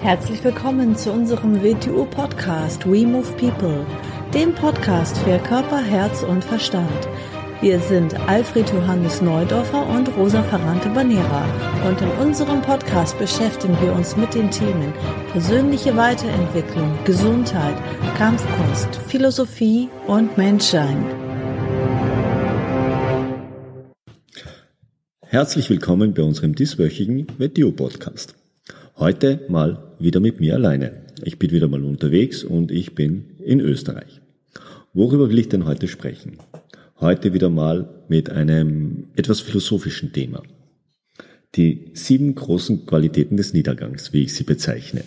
Herzlich willkommen zu unserem WTU-Podcast We Move People, dem Podcast für Körper, Herz und Verstand. Wir sind Alfred Johannes Neudorfer und Rosa Ferrante Banera und in unserem Podcast beschäftigen wir uns mit den Themen persönliche Weiterentwicklung, Gesundheit, Kampfkunst, Philosophie und Menschsein. Herzlich willkommen bei unserem dieswöchigen WTU-Podcast. Heute mal wieder mit mir alleine. Ich bin wieder mal unterwegs und ich bin in Österreich. Worüber will ich denn heute sprechen? Heute wieder mal mit einem etwas philosophischen Thema. Die sieben großen Qualitäten des Niedergangs, wie ich sie bezeichne.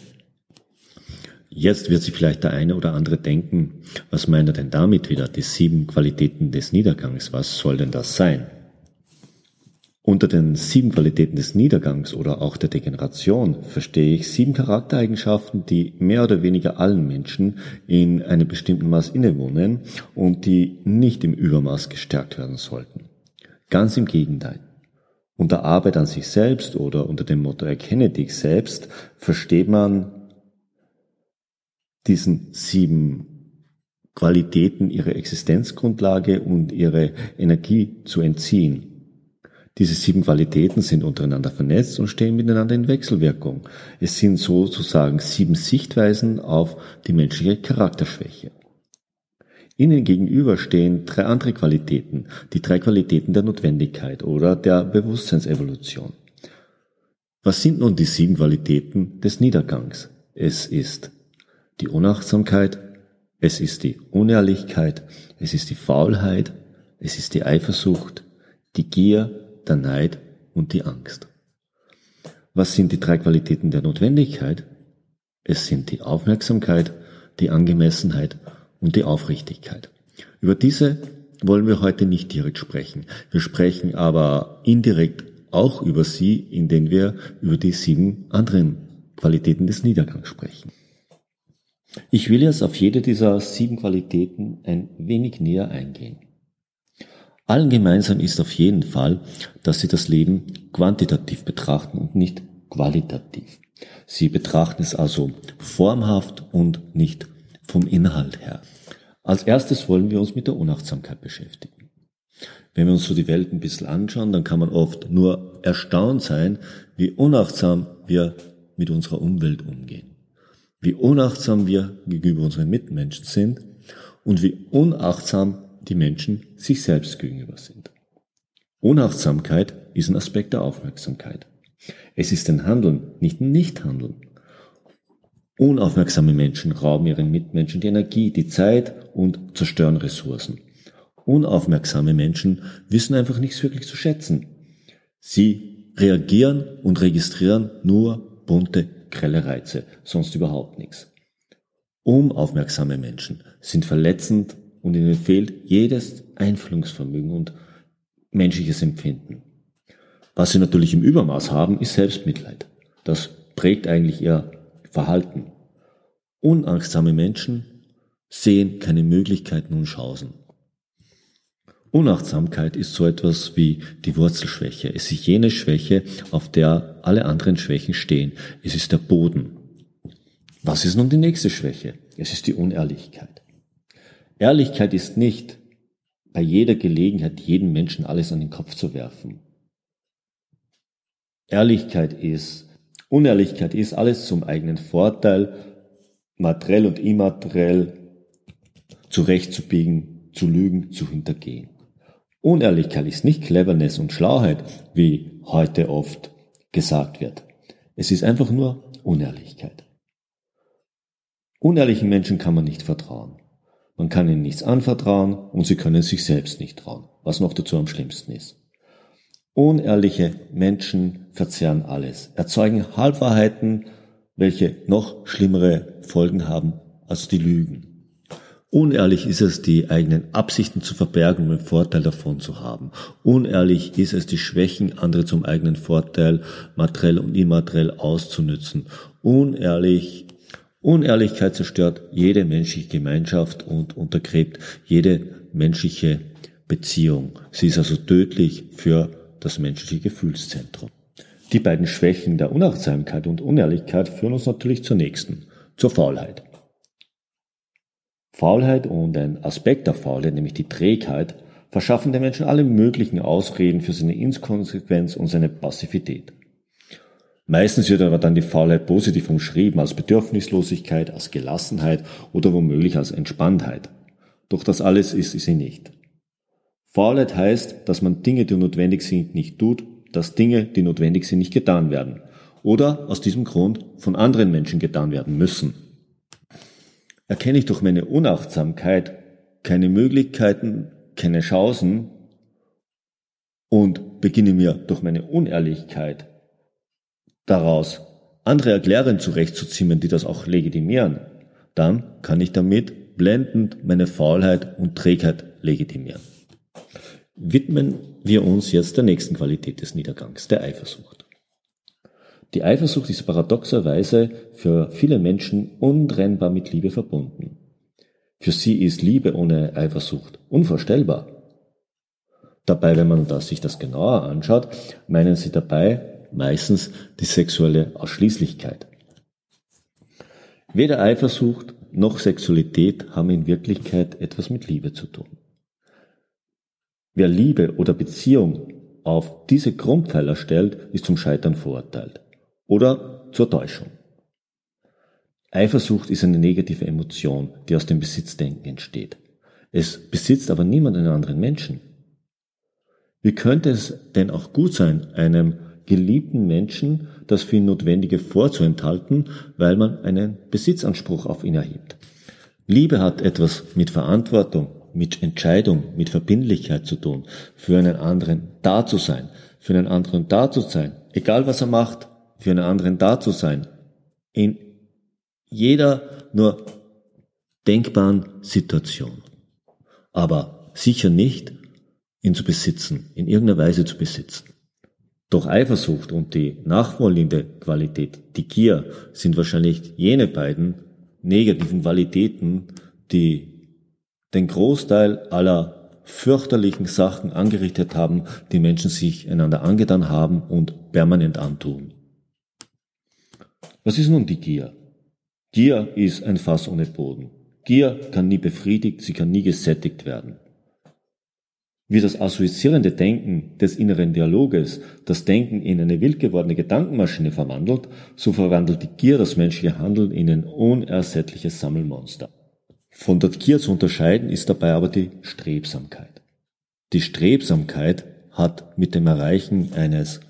Jetzt wird sich vielleicht der eine oder andere denken, was meint er denn damit wieder, die sieben Qualitäten des Niedergangs? Was soll denn das sein? Unter den sieben Qualitäten des Niedergangs oder auch der Degeneration verstehe ich sieben Charaktereigenschaften, die mehr oder weniger allen Menschen in einem bestimmten Maß innewohnen und die nicht im Übermaß gestärkt werden sollten. Ganz im Gegenteil. Unter Arbeit an sich selbst oder unter dem Motto Erkenne dich selbst versteht man diesen sieben Qualitäten ihre Existenzgrundlage und ihre Energie zu entziehen diese sieben Qualitäten sind untereinander vernetzt und stehen miteinander in Wechselwirkung. Es sind sozusagen sieben Sichtweisen auf die menschliche Charakterschwäche. Ihnen gegenüber stehen drei andere Qualitäten, die drei Qualitäten der Notwendigkeit oder der Bewusstseinsevolution. Was sind nun die sieben Qualitäten des Niedergangs? Es ist die Unachtsamkeit, es ist die Unehrlichkeit, es ist die Faulheit, es ist die Eifersucht, die Gier der Neid und die Angst. Was sind die drei Qualitäten der Notwendigkeit? Es sind die Aufmerksamkeit, die Angemessenheit und die Aufrichtigkeit. Über diese wollen wir heute nicht direkt sprechen. Wir sprechen aber indirekt auch über sie, indem wir über die sieben anderen Qualitäten des Niedergangs sprechen. Ich will jetzt auf jede dieser sieben Qualitäten ein wenig näher eingehen. Allen gemeinsam ist auf jeden Fall, dass sie das Leben quantitativ betrachten und nicht qualitativ. Sie betrachten es also formhaft und nicht vom Inhalt her. Als erstes wollen wir uns mit der Unachtsamkeit beschäftigen. Wenn wir uns so die Welt ein bisschen anschauen, dann kann man oft nur erstaunt sein, wie unachtsam wir mit unserer Umwelt umgehen. Wie unachtsam wir gegenüber unseren Mitmenschen sind und wie unachtsam die Menschen sich selbst gegenüber sind. Unachtsamkeit ist ein Aspekt der Aufmerksamkeit. Es ist ein Handeln, nicht ein Nichthandeln. Unaufmerksame Menschen rauben ihren Mitmenschen die Energie, die Zeit und zerstören Ressourcen. Unaufmerksame Menschen wissen einfach nichts wirklich zu schätzen. Sie reagieren und registrieren nur bunte, grelle Reize, sonst überhaupt nichts. Unaufmerksame Menschen sind verletzend und ihnen fehlt jedes Einfühlungsvermögen und menschliches Empfinden. Was sie natürlich im Übermaß haben, ist Selbstmitleid. Das prägt eigentlich ihr Verhalten. Unangstsame Menschen sehen keine Möglichkeiten und Chancen. Unachtsamkeit ist so etwas wie die Wurzelschwäche. Es ist jene Schwäche, auf der alle anderen Schwächen stehen. Es ist der Boden. Was ist nun die nächste Schwäche? Es ist die Unehrlichkeit. Ehrlichkeit ist nicht, bei jeder Gelegenheit jedem Menschen alles an den Kopf zu werfen. Ehrlichkeit ist, Unehrlichkeit ist alles zum eigenen Vorteil, materiell und immateriell zurechtzubiegen, zu lügen, zu hintergehen. Unehrlichkeit ist nicht Cleverness und Schlauheit, wie heute oft gesagt wird. Es ist einfach nur Unehrlichkeit. Unehrlichen Menschen kann man nicht vertrauen. Man kann ihnen nichts anvertrauen und sie können sich selbst nicht trauen, was noch dazu am schlimmsten ist. Unehrliche Menschen verzehren alles, erzeugen Halbwahrheiten, welche noch schlimmere Folgen haben als die Lügen. Unehrlich ist es, die eigenen Absichten zu verbergen, um einen Vorteil davon zu haben. Unehrlich ist es, die Schwächen anderer zum eigenen Vorteil materiell und immateriell auszunützen. Unehrlich Unehrlichkeit zerstört jede menschliche Gemeinschaft und untergräbt jede menschliche Beziehung. Sie ist also tödlich für das menschliche Gefühlszentrum. Die beiden Schwächen der Unachtsamkeit und Unehrlichkeit führen uns natürlich zur nächsten, zur Faulheit. Faulheit und ein Aspekt der Faulheit, nämlich die Trägheit, verschaffen den Menschen alle möglichen Ausreden für seine Inkonsequenz und seine Passivität. Meistens wird aber dann die Faulheit positiv umschrieben als Bedürfnislosigkeit, als Gelassenheit oder womöglich als Entspanntheit. Doch das alles ist sie nicht. Faulheit heißt, dass man Dinge, die notwendig sind, nicht tut, dass Dinge, die notwendig sind, nicht getan werden oder aus diesem Grund von anderen Menschen getan werden müssen. Erkenne ich durch meine Unachtsamkeit keine Möglichkeiten, keine Chancen und beginne mir durch meine Unehrlichkeit daraus andere Erklärungen zurechtzuziehen, die das auch legitimieren, dann kann ich damit blendend meine Faulheit und Trägheit legitimieren. Widmen wir uns jetzt der nächsten Qualität des Niedergangs, der Eifersucht. Die Eifersucht ist paradoxerweise für viele Menschen untrennbar mit Liebe verbunden. Für sie ist Liebe ohne Eifersucht unvorstellbar. Dabei, wenn man das, sich das genauer anschaut, meinen sie dabei meistens die sexuelle Ausschließlichkeit. Weder Eifersucht noch Sexualität haben in Wirklichkeit etwas mit Liebe zu tun. Wer Liebe oder Beziehung auf diese Grundpfeiler stellt, ist zum Scheitern verurteilt oder zur Täuschung. Eifersucht ist eine negative Emotion, die aus dem Besitzdenken entsteht. Es besitzt aber niemand einen anderen Menschen. Wie könnte es denn auch gut sein, einem geliebten Menschen das für ihn Notwendige vorzuenthalten, weil man einen Besitzanspruch auf ihn erhebt? Liebe hat etwas mit Verantwortung, mit Entscheidung, mit Verbindlichkeit zu tun, für einen anderen da zu sein, für einen anderen da zu sein, egal was er macht, für einen anderen da zu sein, in jeder nur denkbaren Situation. Aber sicher nicht, ihn zu besitzen, in irgendeiner Weise zu besitzen. Doch Eifersucht und die nachfolgende Qualität, die Gier, sind wahrscheinlich jene beiden negativen Qualitäten, die den Großteil aller fürchterlichen Sachen angerichtet haben, die Menschen sich einander angetan haben und permanent antun. Was ist nun die Gier? Gier ist ein Fass ohne Boden. Gier kann nie befriedigt, sie kann nie gesättigt werden. Wie das assoziierende Denken des inneren Dialoges das Denken in eine wild gewordene Gedankenmaschine verwandelt, so verwandelt die Gier das menschliche Handeln in ein unersättliches Sammelmonster. Von der Gier zu unterscheiden ist dabei aber die Strebsamkeit. Die Strebsamkeit hat mit dem Erreichen eines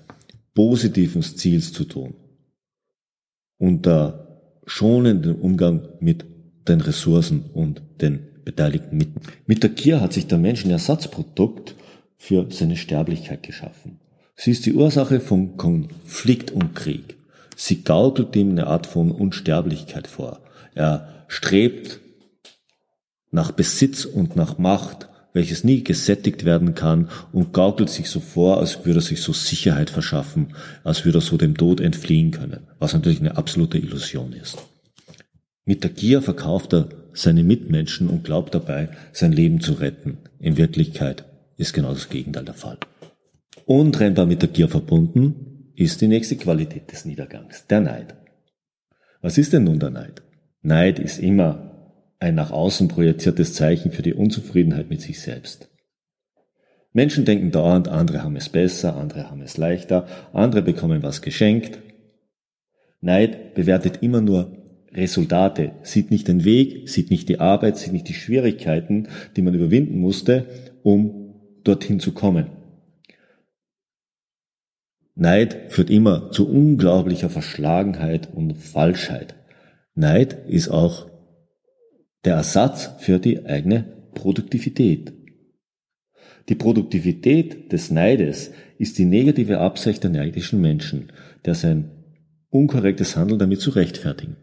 positiven Ziels zu tun. Unter schonenden Umgang mit den Ressourcen und den Beteiligten mit. Mit der Gier hat sich der Mensch ein Ersatzprodukt für seine Sterblichkeit geschaffen. Sie ist die Ursache von Konflikt und Krieg. Sie gaukelt ihm eine Art von Unsterblichkeit vor. Er strebt nach Besitz und nach Macht, welches nie gesättigt werden kann und gaukelt sich so vor, als würde er sich so Sicherheit verschaffen, als würde er so dem Tod entfliehen können, was natürlich eine absolute Illusion ist. Mit der Gier verkauft er seine Mitmenschen und glaubt dabei, sein Leben zu retten. In Wirklichkeit ist genau das Gegenteil der Fall. Untrennbar mit der Gier verbunden ist die nächste Qualität des Niedergangs, der Neid. Was ist denn nun der Neid? Neid ist immer ein nach außen projiziertes Zeichen für die Unzufriedenheit mit sich selbst. Menschen denken dauernd, andere haben es besser, andere haben es leichter, andere bekommen was geschenkt. Neid bewertet immer nur Resultate, sieht nicht den Weg, sieht nicht die Arbeit, sieht nicht die Schwierigkeiten, die man überwinden musste, um dorthin zu kommen. Neid führt immer zu unglaublicher Verschlagenheit und Falschheit. Neid ist auch der Ersatz für die eigene Produktivität. Die Produktivität des Neides ist die negative Absicht der neidischen Menschen, der sein unkorrektes Handeln damit zu rechtfertigen.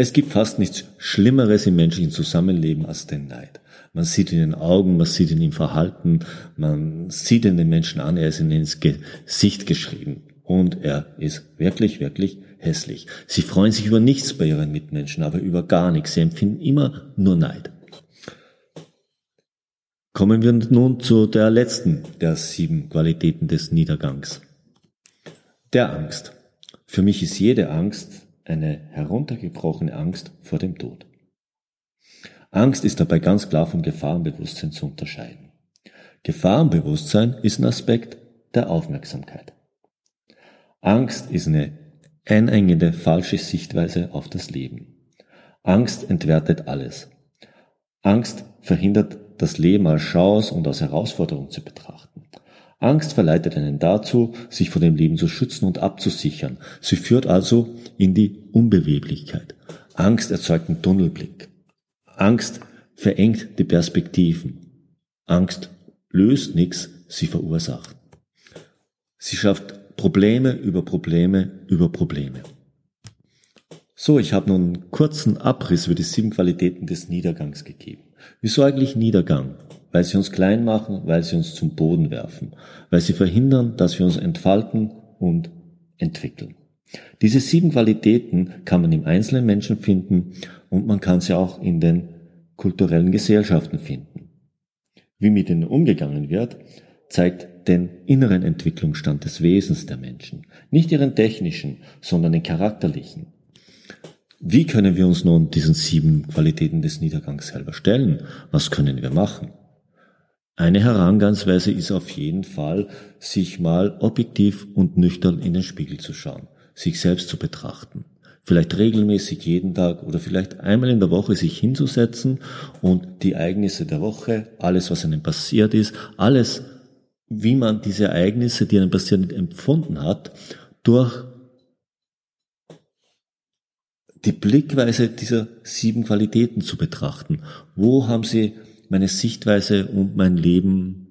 Es gibt fast nichts Schlimmeres im menschlichen Zusammenleben als den Neid. Man sieht in den Augen, man sieht in ihm Verhalten, man sieht in den Menschen an, er ist ihnen ins Gesicht geschrieben. Und er ist wirklich, wirklich hässlich. Sie freuen sich über nichts bei ihren Mitmenschen, aber über gar nichts. Sie empfinden immer nur Neid. Kommen wir nun zu der letzten der sieben Qualitäten des Niedergangs. Der Angst. Für mich ist jede Angst eine heruntergebrochene Angst vor dem Tod. Angst ist dabei ganz klar vom Gefahrenbewusstsein zu unterscheiden. Gefahrenbewusstsein ist ein Aspekt der Aufmerksamkeit. Angst ist eine einengende falsche Sichtweise auf das Leben. Angst entwertet alles. Angst verhindert das Leben als Chance und als Herausforderung zu betrachten. Angst verleitet einen dazu, sich vor dem Leben zu schützen und abzusichern. Sie führt also in die Unbeweglichkeit. Angst erzeugt einen Tunnelblick. Angst verengt die Perspektiven. Angst löst nichts, sie verursacht. Sie schafft Probleme über Probleme über Probleme. So, ich habe nun einen kurzen Abriss über die sieben Qualitäten des Niedergangs gegeben. Wieso eigentlich Niedergang? Weil sie uns klein machen, weil sie uns zum Boden werfen, weil sie verhindern, dass wir uns entfalten und entwickeln. Diese sieben Qualitäten kann man im einzelnen Menschen finden und man kann sie auch in den kulturellen Gesellschaften finden. Wie mit ihnen umgegangen wird, zeigt den inneren Entwicklungsstand des Wesens der Menschen. Nicht ihren technischen, sondern den charakterlichen. Wie können wir uns nun diesen sieben Qualitäten des Niedergangs selber stellen? Was können wir machen? Eine Herangehensweise ist auf jeden Fall, sich mal objektiv und nüchtern in den Spiegel zu schauen, sich selbst zu betrachten. Vielleicht regelmäßig jeden Tag oder vielleicht einmal in der Woche sich hinzusetzen und die Ereignisse der Woche, alles was einem passiert ist, alles, wie man diese Ereignisse, die einem passiert, empfunden hat, durch die Blickweise dieser sieben Qualitäten zu betrachten. Wo haben sie meine Sichtweise und mein Leben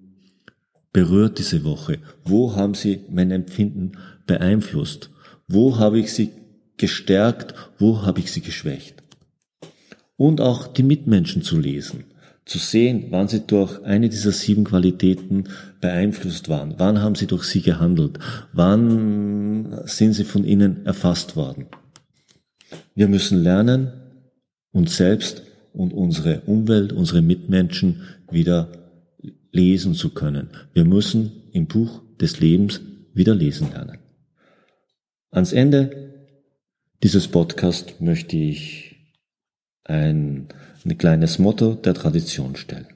berührt diese Woche? Wo haben sie mein Empfinden beeinflusst? Wo habe ich sie gestärkt? Wo habe ich sie geschwächt? Und auch die Mitmenschen zu lesen, zu sehen, wann sie durch eine dieser sieben Qualitäten beeinflusst waren, wann haben sie durch sie gehandelt, wann sind sie von ihnen erfasst worden. Wir müssen lernen, uns selbst und unsere Umwelt, unsere Mitmenschen wieder lesen zu können. Wir müssen im Buch des Lebens wieder lesen lernen. Ans Ende dieses Podcasts möchte ich ein, ein kleines Motto der Tradition stellen.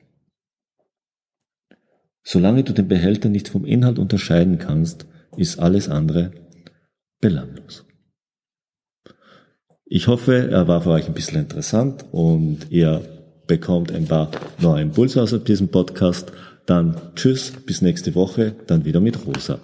Solange du den Behälter nicht vom Inhalt unterscheiden kannst, ist alles andere belanglos. Ich hoffe, er war für euch ein bisschen interessant und ihr bekommt ein paar neue Impulse aus diesem Podcast. Dann tschüss, bis nächste Woche, dann wieder mit Rosa.